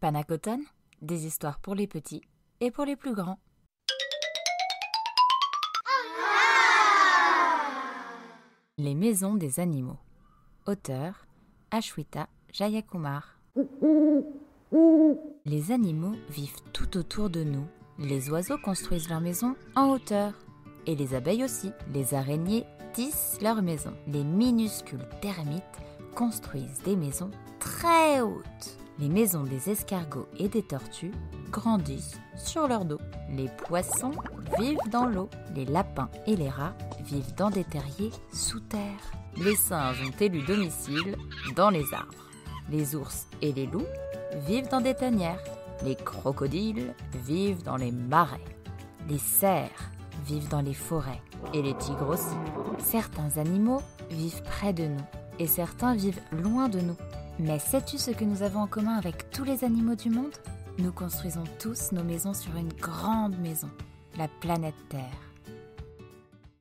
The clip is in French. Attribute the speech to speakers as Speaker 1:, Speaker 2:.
Speaker 1: Panacoton, des histoires pour les petits et pour les plus grands. Les maisons des animaux. Auteur Ashwita Jayakumar. Les animaux vivent tout autour de nous. Les oiseaux construisent leurs maisons en hauteur. Et les abeilles aussi. Les araignées tissent leurs maisons. Les minuscules termites construisent des maisons très hautes. Les maisons des escargots et des tortues grandissent sur leur dos. Les poissons vivent dans l'eau. Les lapins et les rats vivent dans des terriers sous terre. Les singes ont élu domicile dans les arbres. Les ours et les loups vivent dans des tanières. Les crocodiles vivent dans les marais. Les cerfs vivent dans les forêts et les tigres aussi. Certains animaux vivent près de nous et certains vivent loin de nous. Mais sais-tu ce que nous avons en commun avec tous les animaux du monde? Nous construisons tous nos maisons sur une grande maison, la planète Terre.